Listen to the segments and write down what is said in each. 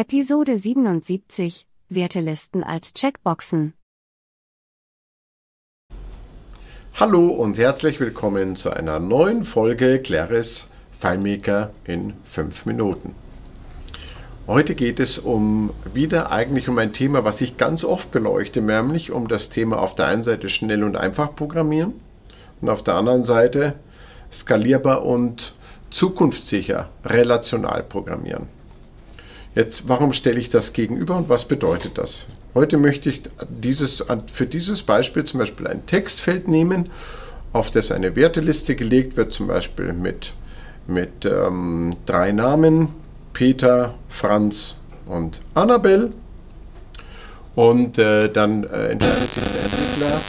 Episode 77 Wertelisten als Checkboxen. Hallo und herzlich willkommen zu einer neuen Folge Claris FileMaker in 5 Minuten. Heute geht es um wieder eigentlich um ein Thema, was ich ganz oft beleuchte, nämlich um das Thema auf der einen Seite schnell und einfach programmieren und auf der anderen Seite skalierbar und zukunftssicher relational programmieren. Jetzt, warum stelle ich das gegenüber und was bedeutet das? Heute möchte ich dieses, für dieses Beispiel zum Beispiel ein Textfeld nehmen, auf das eine Werteliste gelegt wird, zum Beispiel mit, mit ähm, drei Namen, Peter, Franz und Annabelle. Und äh, dann äh, entscheidet sich der Entwickler,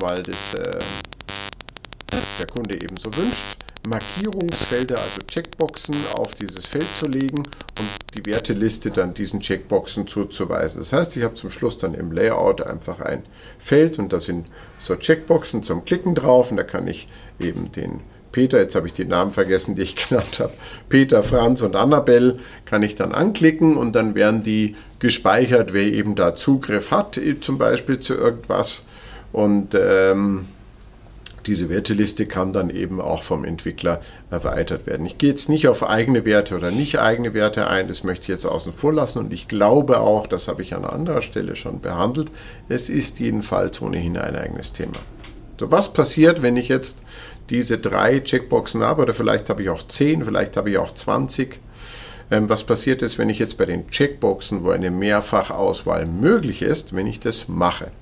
weil das äh, der Kunde eben so wünscht, Markierungsfelder, also Checkboxen auf dieses Feld zu legen und die Werteliste dann diesen Checkboxen zuzuweisen. Das heißt, ich habe zum Schluss dann im Layout einfach ein Feld und da sind so Checkboxen zum Klicken drauf und da kann ich eben den Peter, jetzt habe ich die Namen vergessen, die ich genannt habe, Peter, Franz und Annabelle, kann ich dann anklicken und dann werden die gespeichert, wer eben da Zugriff hat, zum Beispiel zu irgendwas. Und ähm, diese Werteliste kann dann eben auch vom Entwickler erweitert werden. Ich gehe jetzt nicht auf eigene Werte oder nicht eigene Werte ein, das möchte ich jetzt außen vor lassen und ich glaube auch, das habe ich an anderer Stelle schon behandelt, es ist jedenfalls ohnehin ein eigenes Thema. So, was passiert, wenn ich jetzt diese drei Checkboxen habe oder vielleicht habe ich auch zehn, vielleicht habe ich auch 20? Ähm, was passiert ist, wenn ich jetzt bei den Checkboxen, wo eine Mehrfachauswahl möglich ist, wenn ich das mache?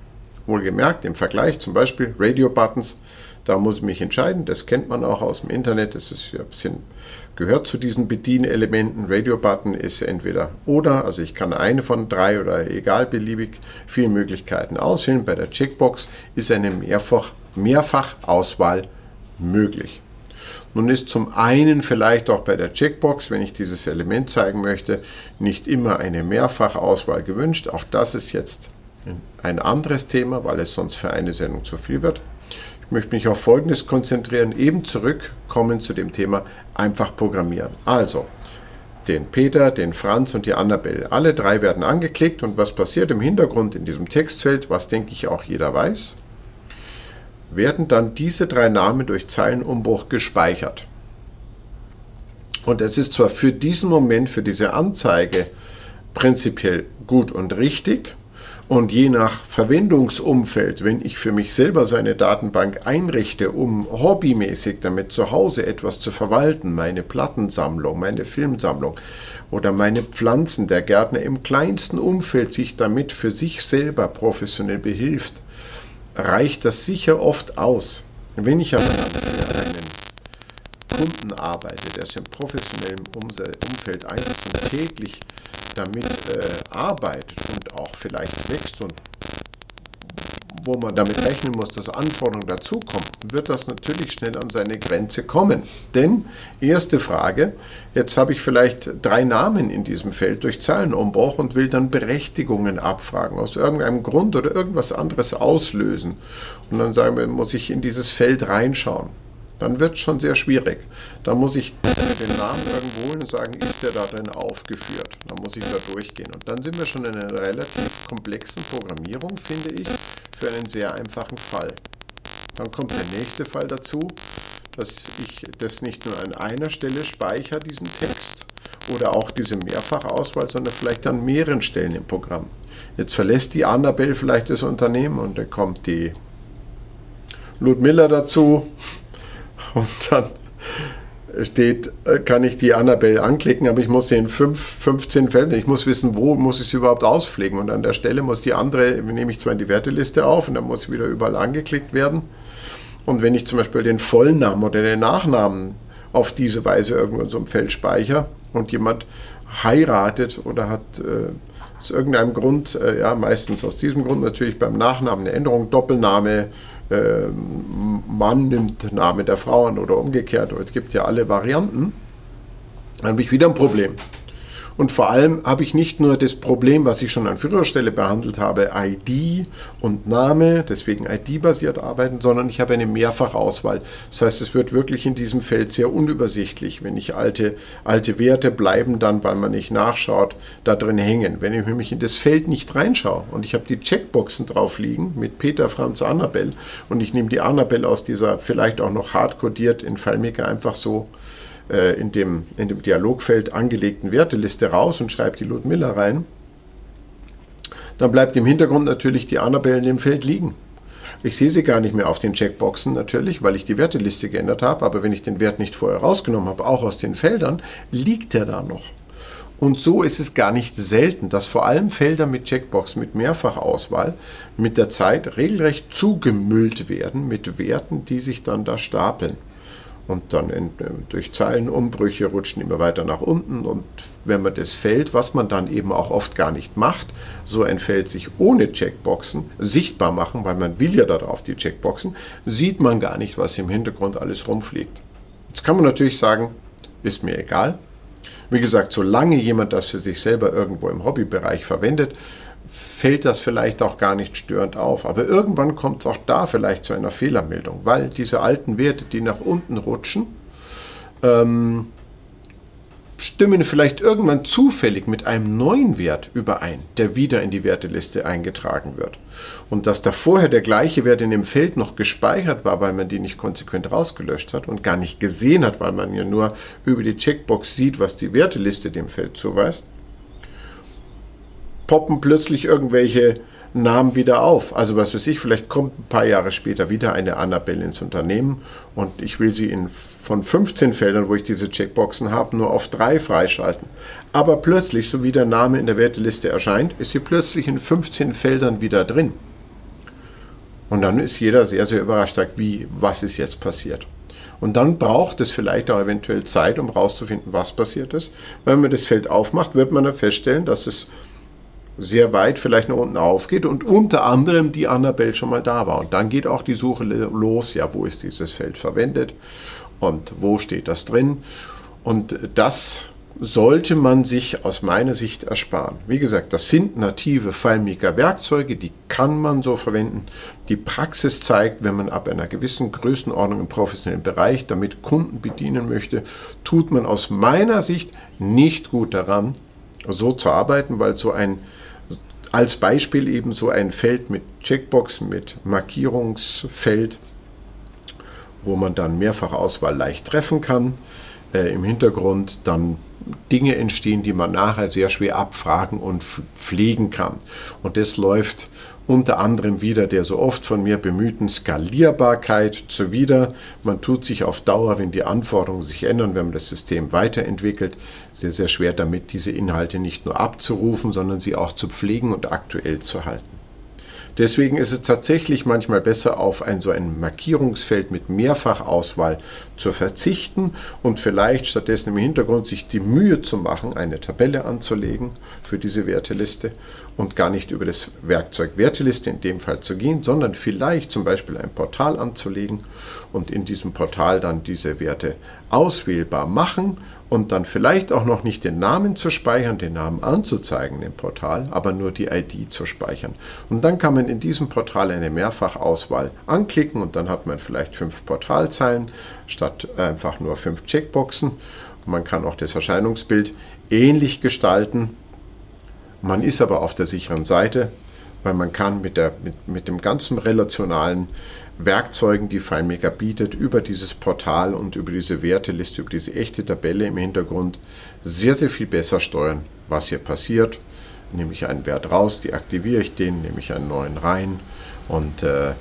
Wohlgemerkt, im Vergleich zum Beispiel Radio-Buttons, da muss ich mich entscheiden, das kennt man auch aus dem Internet, das ist ja ein bisschen, gehört zu diesen Bedienelementen. Radio-Button ist entweder oder, also ich kann eine von drei oder egal beliebig vielen Möglichkeiten auswählen. Bei der Checkbox ist eine Mehrfach, Mehrfachauswahl möglich. Nun ist zum einen vielleicht auch bei der Checkbox, wenn ich dieses Element zeigen möchte, nicht immer eine Mehrfachauswahl gewünscht. Auch das ist jetzt ein anderes Thema, weil es sonst für eine Sendung zu viel wird. Ich möchte mich auf Folgendes konzentrieren, eben zurückkommen zu dem Thema einfach programmieren. Also, den Peter, den Franz und die Annabelle. Alle drei werden angeklickt und was passiert im Hintergrund in diesem Textfeld, was denke ich auch jeder weiß, werden dann diese drei Namen durch Zeilenumbruch gespeichert. Und es ist zwar für diesen Moment, für diese Anzeige prinzipiell gut und richtig, und je nach Verwendungsumfeld, wenn ich für mich selber so eine Datenbank einrichte, um hobbymäßig damit zu Hause etwas zu verwalten, meine Plattensammlung, meine Filmsammlung oder meine Pflanzen, der Gärtner im kleinsten Umfeld sich damit für sich selber professionell behilft, reicht das sicher oft aus. Wenn ich aber für einen Kunden arbeite, der sich im professionellen Umfeld einsetzt und täglich damit äh, arbeitet und auch vielleicht wächst und wo man damit rechnen muss, dass Anforderungen dazukommen, wird das natürlich schnell an seine Grenze kommen. Denn, erste Frage, jetzt habe ich vielleicht drei Namen in diesem Feld durch Zeilenumbruch und will dann Berechtigungen abfragen, aus irgendeinem Grund oder irgendwas anderes auslösen. Und dann sagen wir, muss ich in dieses Feld reinschauen dann wird es schon sehr schwierig. Da muss ich den Namen irgendwo holen und sagen, ist der da drin aufgeführt? Dann muss ich da durchgehen. Und dann sind wir schon in einer relativ komplexen Programmierung, finde ich, für einen sehr einfachen Fall. Dann kommt der nächste Fall dazu, dass ich das nicht nur an einer Stelle speichere, diesen Text, oder auch diese Mehrfachauswahl, sondern vielleicht an mehreren Stellen im Programm. Jetzt verlässt die Annabelle vielleicht das Unternehmen und dann kommt die Ludmilla dazu und dann steht, äh, kann ich die Annabelle anklicken, aber ich muss sie in 5, 15 Fällen, ich muss wissen, wo muss ich sie überhaupt auspflegen. Und an der Stelle muss die andere, nehme ich zwar in die Werteliste auf und dann muss sie wieder überall angeklickt werden. Und wenn ich zum Beispiel den Vollnamen oder den Nachnamen auf diese Weise irgendwo in so einem Feld speichere und jemand heiratet oder hat äh, aus irgendeinem Grund, äh, ja, meistens aus diesem Grund natürlich beim Nachnamen eine Änderung, Doppelname, äh, Mann nimmt Name der Frau an oder umgekehrt, es gibt ja alle Varianten, dann habe ich wieder ein Problem. Und vor allem habe ich nicht nur das Problem, was ich schon an früherer Stelle behandelt habe, ID und Name, deswegen ID-basiert arbeiten, sondern ich habe eine Mehrfachauswahl. Das heißt, es wird wirklich in diesem Feld sehr unübersichtlich. Wenn ich alte, alte Werte bleiben dann, weil man nicht nachschaut, da drin hängen. Wenn ich nämlich in das Feld nicht reinschaue und ich habe die Checkboxen drauf liegen mit Peter, Franz, Annabelle und ich nehme die Annabelle aus dieser vielleicht auch noch hardcodiert in FileMaker einfach so äh, in, dem, in dem Dialogfeld angelegten Werteliste raus und schreibe die Ludmilla rein, dann bleibt im Hintergrund natürlich die Annabelle in dem Feld liegen. Ich sehe sie gar nicht mehr auf den Checkboxen natürlich, weil ich die Werteliste geändert habe, aber wenn ich den Wert nicht vorher rausgenommen habe, auch aus den Feldern, liegt er da noch. Und so ist es gar nicht selten, dass vor allem Felder mit Checkbox, mit Mehrfachauswahl, mit der Zeit regelrecht zugemüllt werden mit Werten, die sich dann da stapeln und dann in, äh, durch Zeilenumbrüche rutschen immer weiter nach unten und wenn man das Feld, was man dann eben auch oft gar nicht macht, so ein Feld sich ohne Checkboxen sichtbar machen, weil man will ja darauf die Checkboxen, sieht man gar nicht, was im Hintergrund alles rumfliegt. Jetzt kann man natürlich sagen, ist mir egal. Wie gesagt, solange jemand das für sich selber irgendwo im Hobbybereich verwendet, fällt das vielleicht auch gar nicht störend auf. Aber irgendwann kommt es auch da vielleicht zu einer Fehlermeldung, weil diese alten Werte, die nach unten rutschen, ähm, stimmen vielleicht irgendwann zufällig mit einem neuen Wert überein, der wieder in die Werteliste eingetragen wird. Und dass da vorher der gleiche Wert in dem Feld noch gespeichert war, weil man die nicht konsequent rausgelöscht hat und gar nicht gesehen hat, weil man ja nur über die Checkbox sieht, was die Werteliste dem Feld zuweist, poppen plötzlich irgendwelche Namen wieder auf. Also was weiß ich, vielleicht kommt ein paar Jahre später wieder eine Annabelle ins Unternehmen und ich will sie in, von 15 Feldern, wo ich diese Checkboxen habe, nur auf drei freischalten. Aber plötzlich, so wie der Name in der Werteliste erscheint, ist sie plötzlich in 15 Feldern wieder drin. Und dann ist jeder sehr, sehr überrascht, sagt, wie, was ist jetzt passiert? Und dann braucht es vielleicht auch eventuell Zeit, um herauszufinden, was passiert ist. Wenn man das Feld aufmacht, wird man dann feststellen, dass es sehr weit vielleicht nach unten aufgeht und unter anderem die Annabelle schon mal da war. Und dann geht auch die Suche los, ja, wo ist dieses Feld verwendet und wo steht das drin. Und das sollte man sich aus meiner Sicht ersparen. Wie gesagt, das sind native FileMaker-Werkzeuge, die kann man so verwenden. Die Praxis zeigt, wenn man ab einer gewissen Größenordnung im professionellen Bereich damit Kunden bedienen möchte, tut man aus meiner Sicht nicht gut daran, so zu arbeiten, weil so ein als Beispiel eben so ein Feld mit Checkbox, mit Markierungsfeld, wo man dann Mehrfachauswahl leicht treffen kann. Äh, Im Hintergrund dann Dinge entstehen, die man nachher sehr schwer abfragen und pflegen kann. Und das läuft unter anderem wieder der so oft von mir bemühten Skalierbarkeit zuwider. Man tut sich auf Dauer, wenn die Anforderungen sich ändern, wenn man das System weiterentwickelt, sehr, sehr schwer damit, diese Inhalte nicht nur abzurufen, sondern sie auch zu pflegen und aktuell zu halten. Deswegen ist es tatsächlich manchmal besser, auf ein so ein Markierungsfeld mit Mehrfachauswahl zu verzichten und vielleicht stattdessen im Hintergrund sich die Mühe zu machen, eine Tabelle anzulegen für diese Werteliste und gar nicht über das Werkzeug Werteliste in dem Fall zu gehen, sondern vielleicht zum Beispiel ein Portal anzulegen und in diesem Portal dann diese Werte auswählbar machen und dann vielleicht auch noch nicht den Namen zu speichern, den Namen anzuzeigen im Portal, aber nur die ID zu speichern. Und dann kann man in diesem Portal eine Mehrfachauswahl anklicken und dann hat man vielleicht fünf Portalzeilen statt einfach nur fünf Checkboxen. Man kann auch das Erscheinungsbild ähnlich gestalten. Man ist aber auf der sicheren Seite, weil man kann mit, der, mit, mit dem ganzen relationalen Werkzeugen, die FileMaker bietet, über dieses Portal und über diese Werteliste, über diese echte Tabelle im Hintergrund sehr, sehr viel besser steuern, was hier passiert. Nehme ich einen Wert raus, deaktiviere ich den, nehme ich einen neuen rein und, äh,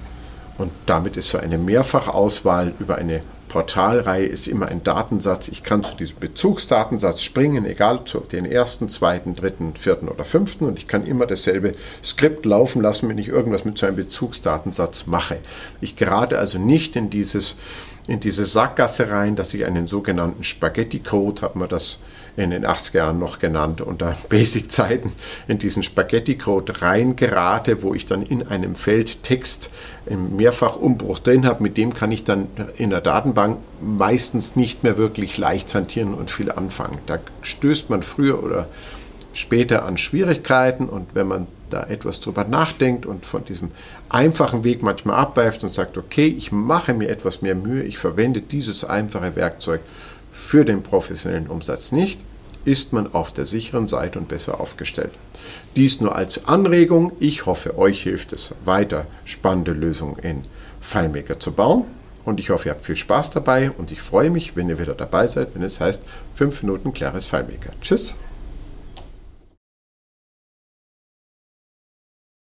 und damit ist so eine Mehrfachauswahl über eine Portalreihe ist immer ein Datensatz. Ich kann zu diesem Bezugsdatensatz springen, egal zu den ersten, zweiten, dritten, vierten oder fünften. Und ich kann immer dasselbe Skript laufen lassen, wenn ich irgendwas mit so einem Bezugsdatensatz mache. Ich gerate also nicht in dieses in diese Sackgasse rein, dass ich einen sogenannten Spaghetti Code, hat man das in den 80er Jahren noch genannt, unter Basic-Zeiten in diesen Spaghetti Code reingerate, wo ich dann in einem Feld Text im Mehrfachumbruch drin habe. Mit dem kann ich dann in der Datenbank meistens nicht mehr wirklich leicht hantieren und viel anfangen. Da stößt man früher oder später an Schwierigkeiten und wenn man da etwas drüber nachdenkt und von diesem einfachen Weg manchmal abweift und sagt, okay, ich mache mir etwas mehr Mühe, ich verwende dieses einfache Werkzeug für den professionellen Umsatz nicht, ist man auf der sicheren Seite und besser aufgestellt. Dies nur als Anregung. Ich hoffe, euch hilft es weiter, spannende Lösungen in FileMaker zu bauen. Und ich hoffe, ihr habt viel Spaß dabei und ich freue mich, wenn ihr wieder dabei seid, wenn es heißt 5 Minuten klares FileMaker. Tschüss!